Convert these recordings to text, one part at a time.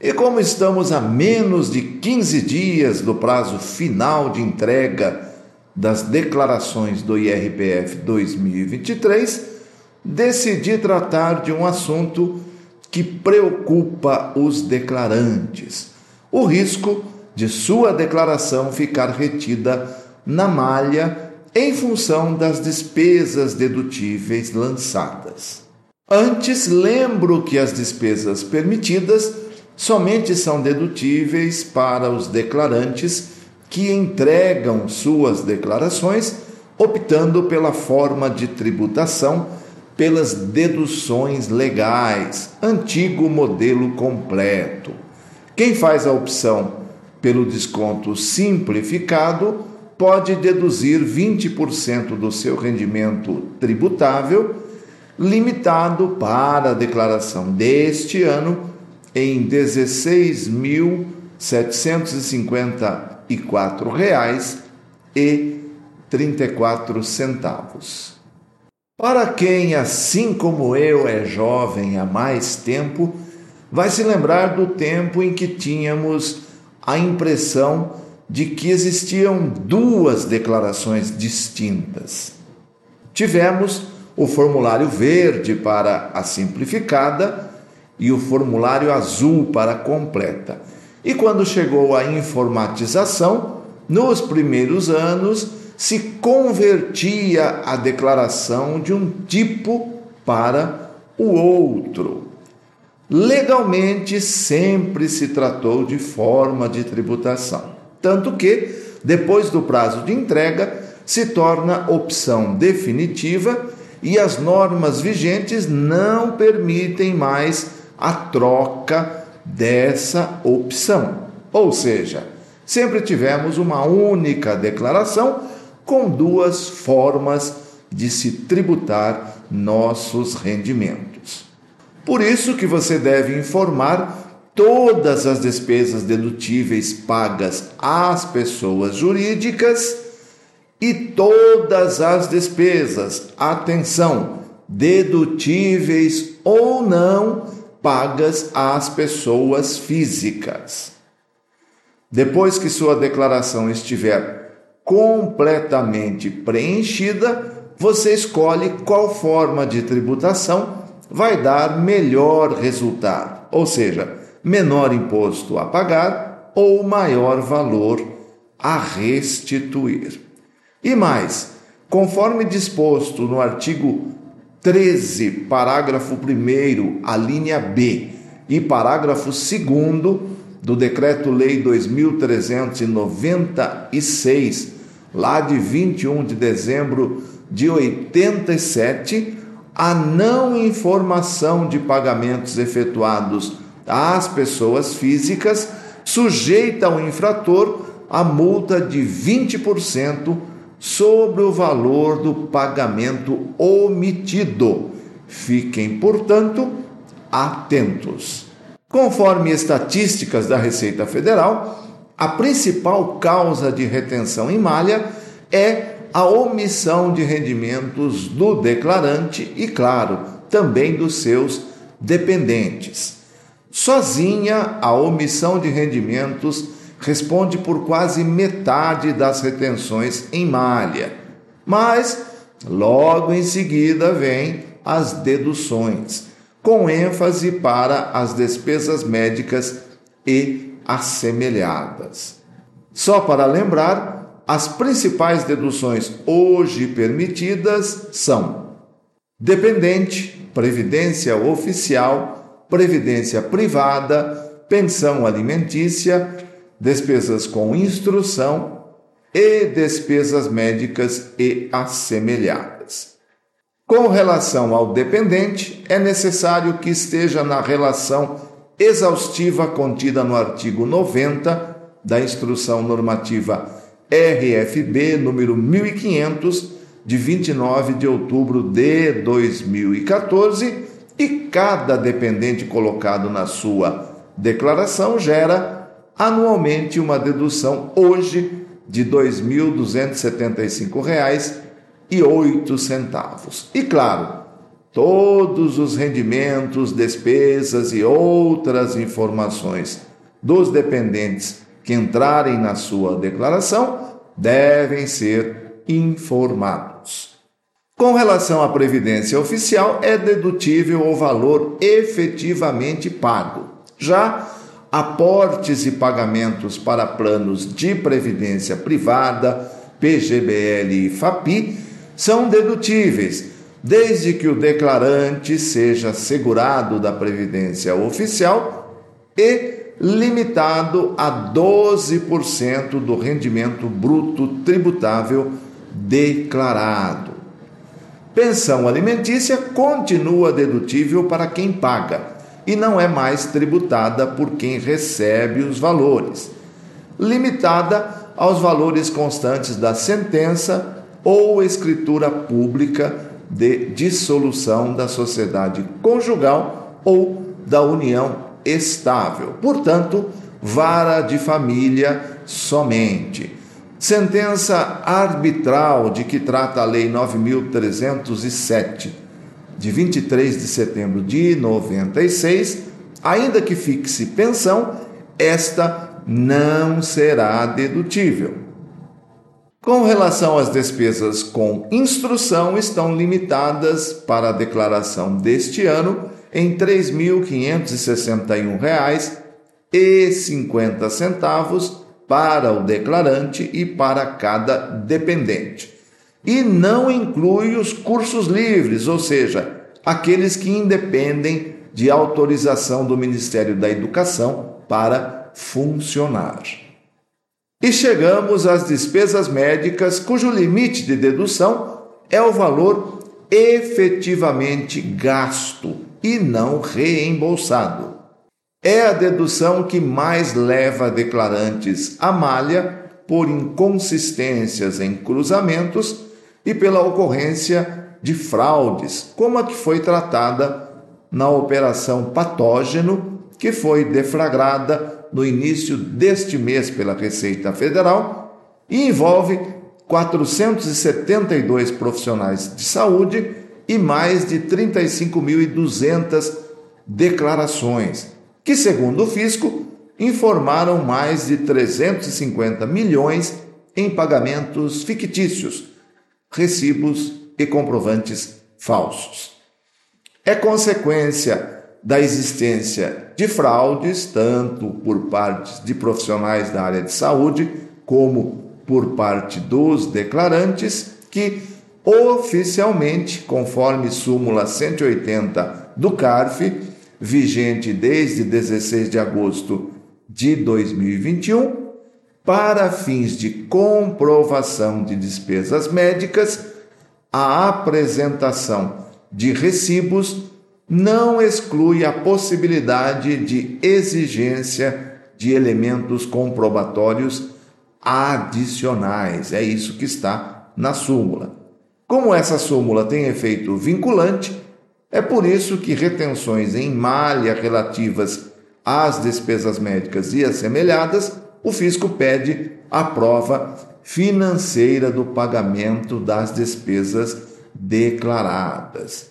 E como estamos a menos de 15 dias do prazo final de entrega das declarações do IRPF 2023, decidi tratar de um assunto que preocupa os declarantes: o risco de sua declaração ficar retida na malha em função das despesas dedutíveis lançadas. Antes, lembro que as despesas permitidas somente são dedutíveis para os declarantes que entregam suas declarações optando pela forma de tributação pelas deduções legais, antigo modelo completo. Quem faz a opção pelo desconto simplificado pode deduzir 20% do seu rendimento tributável, limitado para a declaração deste ano em R$ 16.754,34. Para quem, assim como eu, é jovem há mais tempo, vai se lembrar do tempo em que tínhamos a impressão de que existiam duas declarações distintas. Tivemos o formulário verde para a simplificada e o formulário azul para completa. E quando chegou a informatização, nos primeiros anos se convertia a declaração de um tipo para o outro. Legalmente sempre se tratou de forma de tributação, tanto que, depois do prazo de entrega, se torna opção definitiva e as normas vigentes não permitem mais a troca dessa opção. Ou seja, sempre tivemos uma única declaração com duas formas de se tributar nossos rendimentos. Por isso que você deve informar todas as despesas dedutíveis pagas às pessoas jurídicas e todas as despesas, atenção, dedutíveis ou não pagas às pessoas físicas. Depois que sua declaração estiver completamente preenchida, você escolhe qual forma de tributação vai dar melhor resultado, ou seja, menor imposto a pagar ou maior valor a restituir. E mais, conforme disposto no artigo 13, parágrafo 1, a linha B, e parágrafo 2 do Decreto-Lei 2396, lá de 21 de dezembro de 87, a não informação de pagamentos efetuados às pessoas físicas sujeita o infrator a multa de 20% sobre o valor do pagamento omitido. Fiquem, portanto, atentos. Conforme estatísticas da Receita Federal, a principal causa de retenção em malha é a omissão de rendimentos do declarante e, claro, também dos seus dependentes. Sozinha, a omissão de rendimentos responde por quase metade das retenções em malha. Mas logo em seguida vem as deduções, com ênfase para as despesas médicas e assemelhadas. Só para lembrar, as principais deduções hoje permitidas são dependente, previdência oficial, previdência privada, pensão alimentícia, despesas com instrução e despesas médicas e assemelhadas. Com relação ao dependente, é necessário que esteja na relação exaustiva contida no artigo 90 da Instrução Normativa RFB número 1500 de 29 de outubro de 2014 e cada dependente colocado na sua declaração gera anualmente uma dedução hoje de R$ 2.275,08. E claro, todos os rendimentos, despesas e outras informações dos dependentes que entrarem na sua declaração devem ser informados. Com relação à previdência oficial, é dedutível o valor efetivamente pago. Já aportes e pagamentos para planos de previdência privada, PGBL e FAPI, são dedutíveis, desde que o declarante seja segurado da previdência oficial e limitado a 12% do rendimento bruto tributável declarado. Pensão alimentícia continua dedutível para quem paga e não é mais tributada por quem recebe os valores, limitada aos valores constantes da sentença ou escritura pública de dissolução da sociedade conjugal ou da união estável. Portanto, vara de família somente. Sentença arbitral de que trata a Lei 9307 de 23 de setembro de 96, ainda que fixe pensão, esta não será dedutível. Com relação às despesas com instrução, estão limitadas para a declaração deste ano em R$ 3.561,50 para o declarante e para cada dependente e não inclui os cursos livres, ou seja, aqueles que independem de autorização do Ministério da Educação para funcionar. E chegamos às despesas médicas, cujo limite de dedução é o valor efetivamente gasto e não reembolsado. É a dedução que mais leva declarantes à malha por inconsistências em cruzamentos e pela ocorrência de fraudes, como a que foi tratada na operação Patógeno, que foi deflagrada no início deste mês pela Receita Federal e envolve 472 profissionais de saúde e mais de 35.200 declarações, que, segundo o fisco, informaram mais de 350 milhões em pagamentos fictícios recibos e comprovantes falsos. É consequência da existência de fraudes, tanto por parte de profissionais da área de saúde, como por parte dos declarantes, que oficialmente, conforme súmula 180 do CARF, vigente desde 16 de agosto de 2021, para fins de comprovação de despesas médicas, a apresentação de recibos não exclui a possibilidade de exigência de elementos comprobatórios adicionais. É isso que está na súmula. Como essa súmula tem efeito vinculante, é por isso que retenções em malha relativas às despesas médicas e assemelhadas o fisco pede a prova financeira do pagamento das despesas declaradas.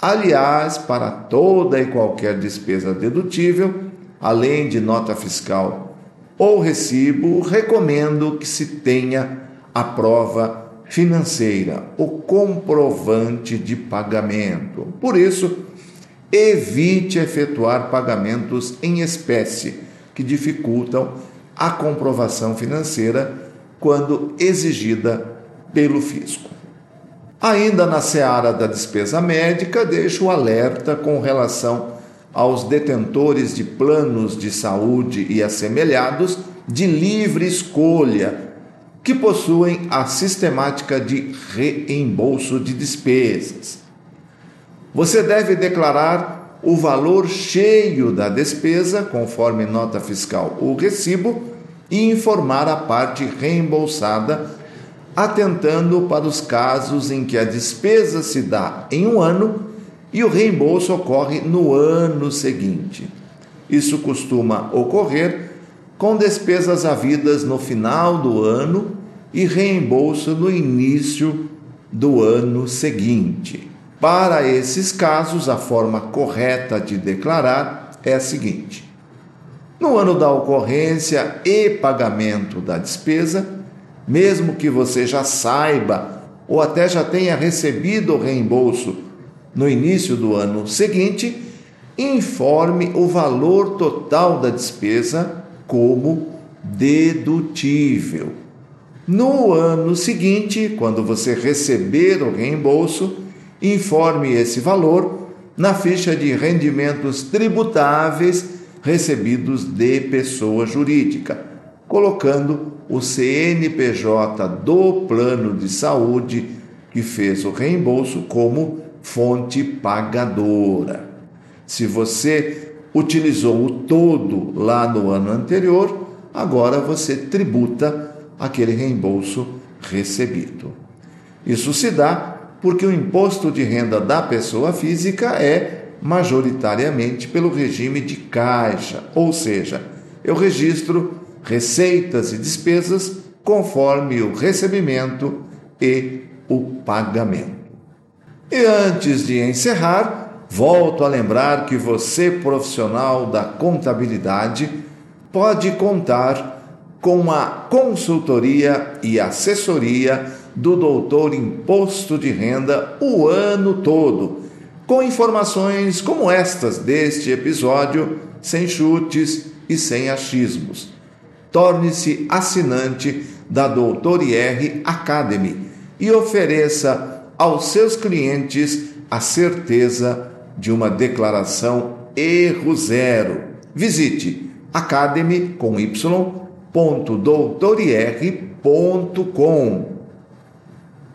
Aliás, para toda e qualquer despesa dedutível, além de nota fiscal ou recibo, recomendo que se tenha a prova financeira, o comprovante de pagamento. Por isso, evite efetuar pagamentos em espécie que dificultam a comprovação financeira quando exigida pelo fisco. Ainda na seara da despesa médica, deixo o alerta com relação aos detentores de planos de saúde e assemelhados de livre escolha, que possuem a sistemática de reembolso de despesas. Você deve declarar o valor cheio da despesa, conforme nota fiscal ou recibo, e informar a parte reembolsada, atentando para os casos em que a despesa se dá em um ano e o reembolso ocorre no ano seguinte. Isso costuma ocorrer com despesas havidas no final do ano e reembolso no início do ano seguinte. Para esses casos, a forma correta de declarar é a seguinte: no ano da ocorrência e pagamento da despesa, mesmo que você já saiba ou até já tenha recebido o reembolso no início do ano seguinte, informe o valor total da despesa como dedutível. No ano seguinte, quando você receber o reembolso, informe esse valor na ficha de rendimentos tributáveis recebidos de pessoa jurídica, colocando o CNPJ do plano de saúde que fez o reembolso como fonte pagadora. Se você utilizou o todo lá no ano anterior, agora você tributa aquele reembolso recebido. Isso se dá porque o imposto de renda da pessoa física é majoritariamente pelo regime de caixa, ou seja, eu registro receitas e despesas conforme o recebimento e o pagamento. E antes de encerrar, volto a lembrar que você, profissional da contabilidade, pode contar com a consultoria e assessoria do doutor Imposto de Renda o ano todo, com informações como estas deste episódio, sem chutes e sem achismos. Torne-se assinante da Doutor IR Academy e ofereça aos seus clientes a certeza de uma declaração erro zero. Visite academy com y www.doutorir.com.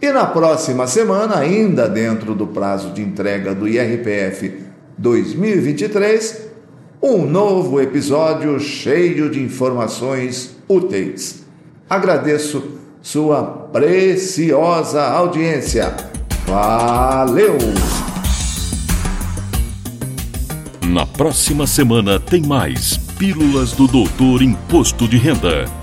E na próxima semana, ainda dentro do prazo de entrega do IRPF 2023, um novo episódio cheio de informações úteis. Agradeço sua preciosa audiência. Valeu! Na próxima semana tem mais Pílulas do Doutor Imposto de Renda.